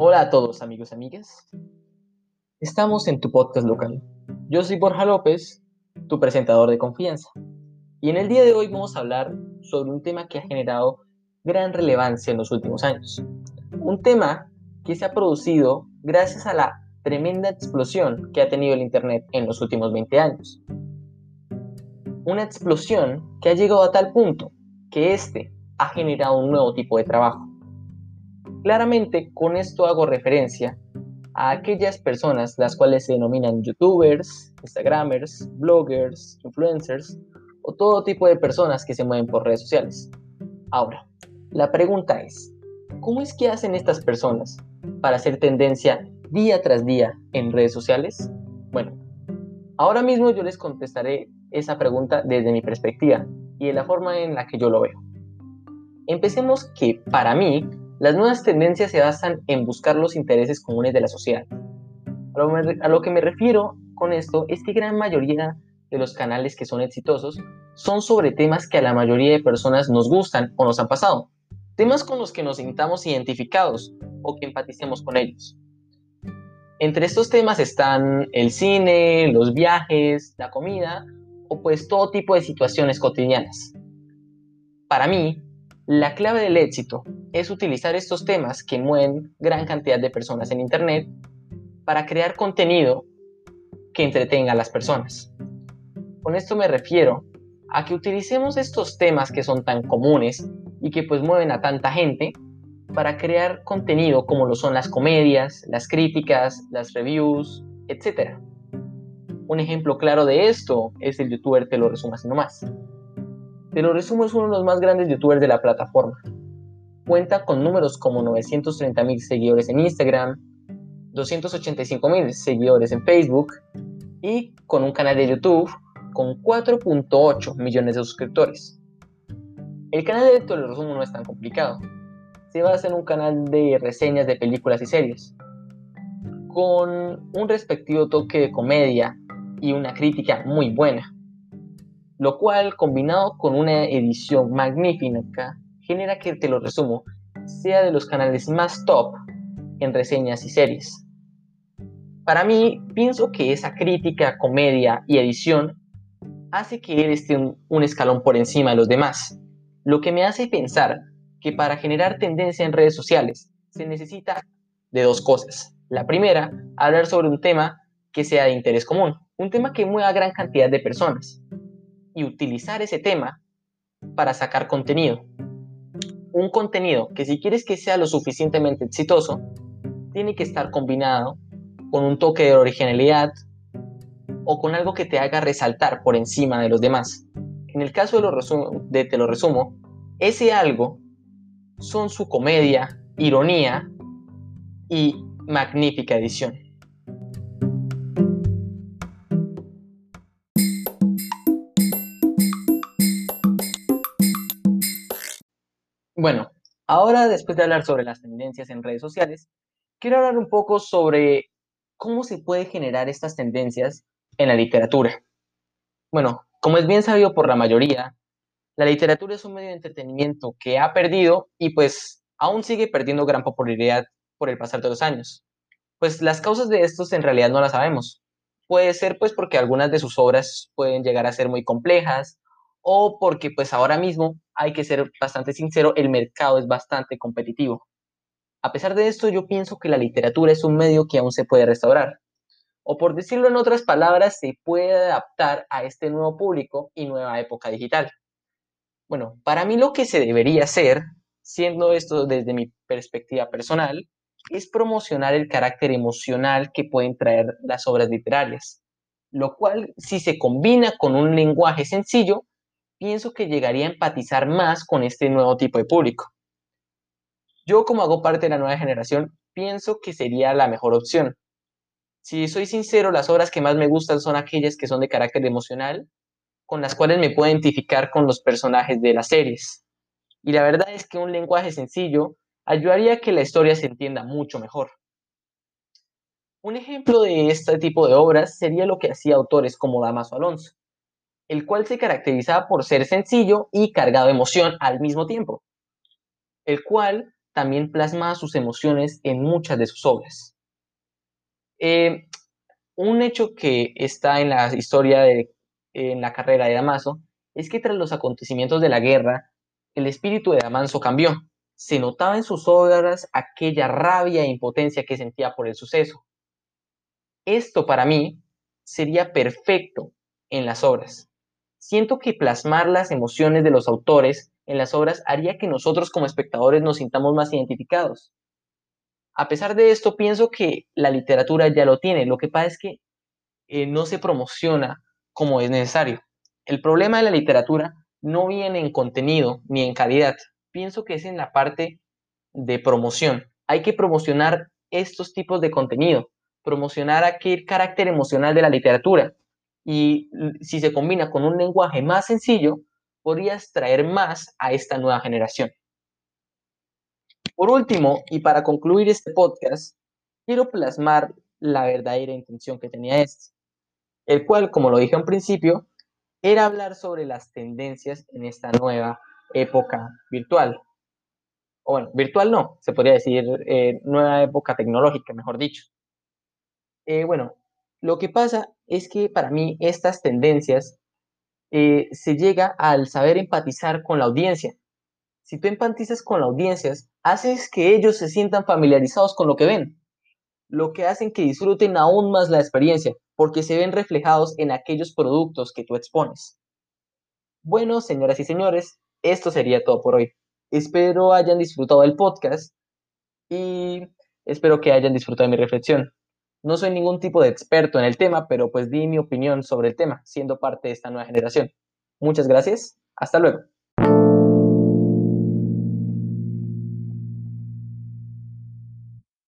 Hola a todos amigos y amigas. Estamos en tu podcast local. Yo soy Borja López, tu presentador de confianza. Y en el día de hoy vamos a hablar sobre un tema que ha generado gran relevancia en los últimos años. Un tema que se ha producido gracias a la tremenda explosión que ha tenido el Internet en los últimos 20 años. Una explosión que ha llegado a tal punto que este ha generado un nuevo tipo de trabajo. Claramente con esto hago referencia a aquellas personas las cuales se denominan youtubers, instagramers, bloggers, influencers o todo tipo de personas que se mueven por redes sociales. Ahora, la pregunta es, ¿cómo es que hacen estas personas para hacer tendencia día tras día en redes sociales? Bueno, ahora mismo yo les contestaré esa pregunta desde mi perspectiva y de la forma en la que yo lo veo. Empecemos que para mí las nuevas tendencias se basan en buscar los intereses comunes de la sociedad. A lo, que me refiero con esto es que gran mayoría de los canales que son exitosos son sobre temas que a la mayoría de personas nos gustan o nos han pasado. Temas con los que nos sintamos identificados o que empaticemos con ellos. Entre estos temas están el cine, los viajes, la comida o pues todo tipo de situaciones cotidianas. Para mí, la clave del éxito es utilizar estos temas que mueven gran cantidad de personas en Internet para crear contenido que entretenga a las personas. Con esto me refiero a que utilicemos estos temas que son tan comunes y que pues mueven a tanta gente para crear contenido como lo son las comedias, las críticas, las reviews, etc. Un ejemplo claro de esto es el youtuber Te lo resumo así nomás. Te lo resumo, es uno de los más grandes youtubers de la plataforma. Cuenta con números como 930.000 seguidores en Instagram, 285.000 seguidores en Facebook y con un canal de YouTube con 4.8 millones de suscriptores. El canal de Te lo resumo no es tan complicado. Se basa en un canal de reseñas de películas y series, con un respectivo toque de comedia y una crítica muy buena lo cual combinado con una edición magnífica genera que, te lo resumo, sea de los canales más top en reseñas y series. Para mí, pienso que esa crítica, comedia y edición hace que él esté un, escalón por encima de los demás, lo que me hace pensar que para generar tendencia en redes sociales se necesita de dos cosas. La primera, hablar sobre un tema que sea de interés común, un tema que mueva a gran cantidad de personas y utilizar ese tema para sacar contenido. Un contenido que si quieres que sea lo suficientemente exitoso, tiene que estar combinado con un toque de originalidad o con algo que te haga resaltar por encima de los demás. En el caso de, lo de Te lo resumo, ese algo son su comedia, ironía y magnífica edición. Bueno, ahora después de hablar sobre las tendencias en redes sociales, quiero hablar un poco sobre cómo se puede generar estas tendencias en la literatura. Bueno, como es bien sabido por la mayoría, la literatura es un medio de entretenimiento que ha perdido y pues aún sigue perdiendo gran popularidad por el pasar de los años. Pues las causas de estos en realidad no las sabemos. Puede ser pues porque algunas de sus obras pueden llegar a ser muy complejas o porque pues ahora mismo hay que ser bastante sincero, el mercado es bastante competitivo. A pesar de esto, yo pienso que la literatura es un medio que aún se puede restaurar. O por decirlo en otras palabras, se puede adaptar a este nuevo público y nueva época digital. Bueno, para mí lo que se debería hacer, siendo esto desde mi perspectiva personal, es promocionar el carácter emocional que pueden traer las obras literarias, lo cual si se combina con un lenguaje sencillo, pienso que llegaría a empatizar más con este nuevo tipo de público. Yo como hago parte de la nueva generación, pienso que sería la mejor opción. Si soy sincero, las obras que más me gustan son aquellas que son de carácter emocional, con las cuales me puedo identificar con los personajes de las series. Y la verdad es que un lenguaje sencillo ayudaría a que la historia se entienda mucho mejor. Un ejemplo de este tipo de obras sería lo que hacía autores como Damaso Alonso el cual se caracterizaba por ser sencillo y cargado de emoción al mismo tiempo, el cual también plasmaba sus emociones en muchas de sus obras. Eh, un hecho que está en la historia de en la carrera de Damaso es que tras los acontecimientos de la guerra, el espíritu de Damaso cambió. Se notaba en sus obras aquella rabia e impotencia que sentía por el suceso. Esto para mí sería perfecto en las obras. Siento que plasmar las emociones de los autores en las obras haría que nosotros como espectadores nos sintamos más identificados. A pesar de esto, pienso que la literatura ya lo tiene. Lo que pasa es que eh, no se promociona como es necesario. El problema de la literatura no viene en contenido ni en calidad. Pienso que es en la parte de promoción. Hay que promocionar estos tipos de contenido, promocionar aquel carácter emocional de la literatura. Y si se combina con un lenguaje más sencillo, podrías traer más a esta nueva generación. Por último, y para concluir este podcast, quiero plasmar la verdadera intención que tenía este el cual, como lo dije al principio, era hablar sobre las tendencias en esta nueva época virtual. O bueno, virtual no, se podría decir eh, nueva época tecnológica, mejor dicho. Eh, bueno, lo que pasa es que para mí estas tendencias eh, se llega al saber empatizar con la audiencia. Si tú empatizas con la audiencia, haces que ellos se sientan familiarizados con lo que ven, lo que hacen que disfruten aún más la experiencia, porque se ven reflejados en aquellos productos que tú expones. Bueno, señoras y señores, esto sería todo por hoy. Espero hayan disfrutado del podcast y espero que hayan disfrutado de mi reflexión. No soy ningún tipo de experto en el tema, pero pues di mi opinión sobre el tema, siendo parte de esta nueva generación. Muchas gracias. Hasta luego.